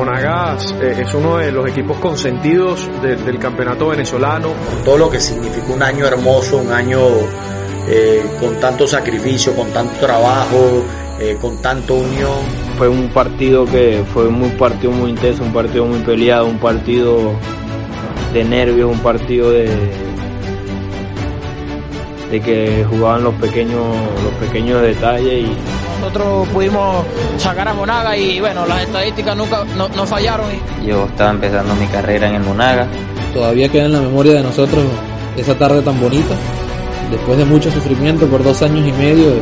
Monagas eh, es uno de los equipos consentidos del campeonato venezolano. Todo lo que significó un año hermoso, un año eh, con tanto sacrificio, con tanto trabajo, eh, con tanto unión. Fue un partido que fue un partido muy intenso, un partido muy peleado, un partido de nervios, un partido de, de que jugaban los pequeños, los pequeños detalles y nosotros pudimos sacar a Monaga y bueno, las estadísticas nunca no, fallaron. Yo estaba empezando mi carrera en el Monaga. Todavía queda en la memoria de nosotros esa tarde tan bonita, después de mucho sufrimiento por dos años y medio,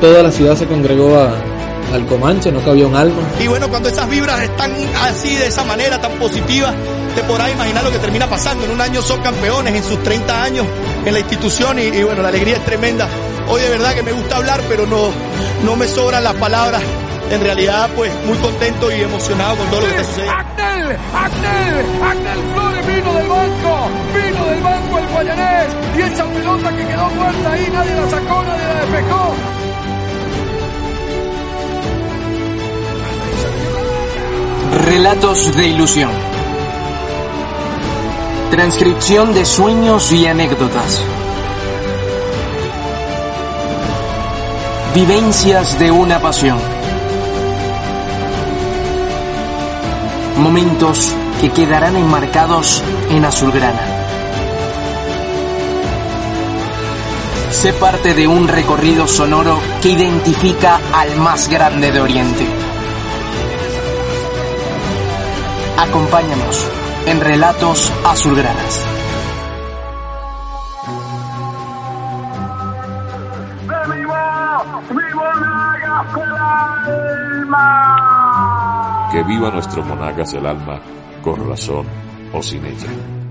toda la ciudad se congregó a, al Comanche, no cabía un alma. Y bueno, cuando esas vibras están así, de esa manera tan positiva, te podrás imaginar lo que termina pasando. En un año son campeones, en sus 30 años en la institución y, bueno, la alegría es tremenda. Hoy de verdad que me gusta hablar, pero no, no me sobran las palabras. En realidad, pues muy contento y emocionado con todo lo que está sucediendo. ¡Acnel! ¡Acnel! ¡Acnel Flores vino del banco! ¡Vino del banco el guayanés! Y esa pelota que quedó muerta ahí, nadie la sacó, nadie la despejó. Relatos de ilusión. Transcripción de sueños y anécdotas. Vivencias de una pasión. Momentos que quedarán enmarcados en azulgrana. Sé parte de un recorrido sonoro que identifica al más grande de Oriente. Acompáñanos en Relatos Azulgranas. Que viva nuestro Monagas el alma, con razón o sin ella.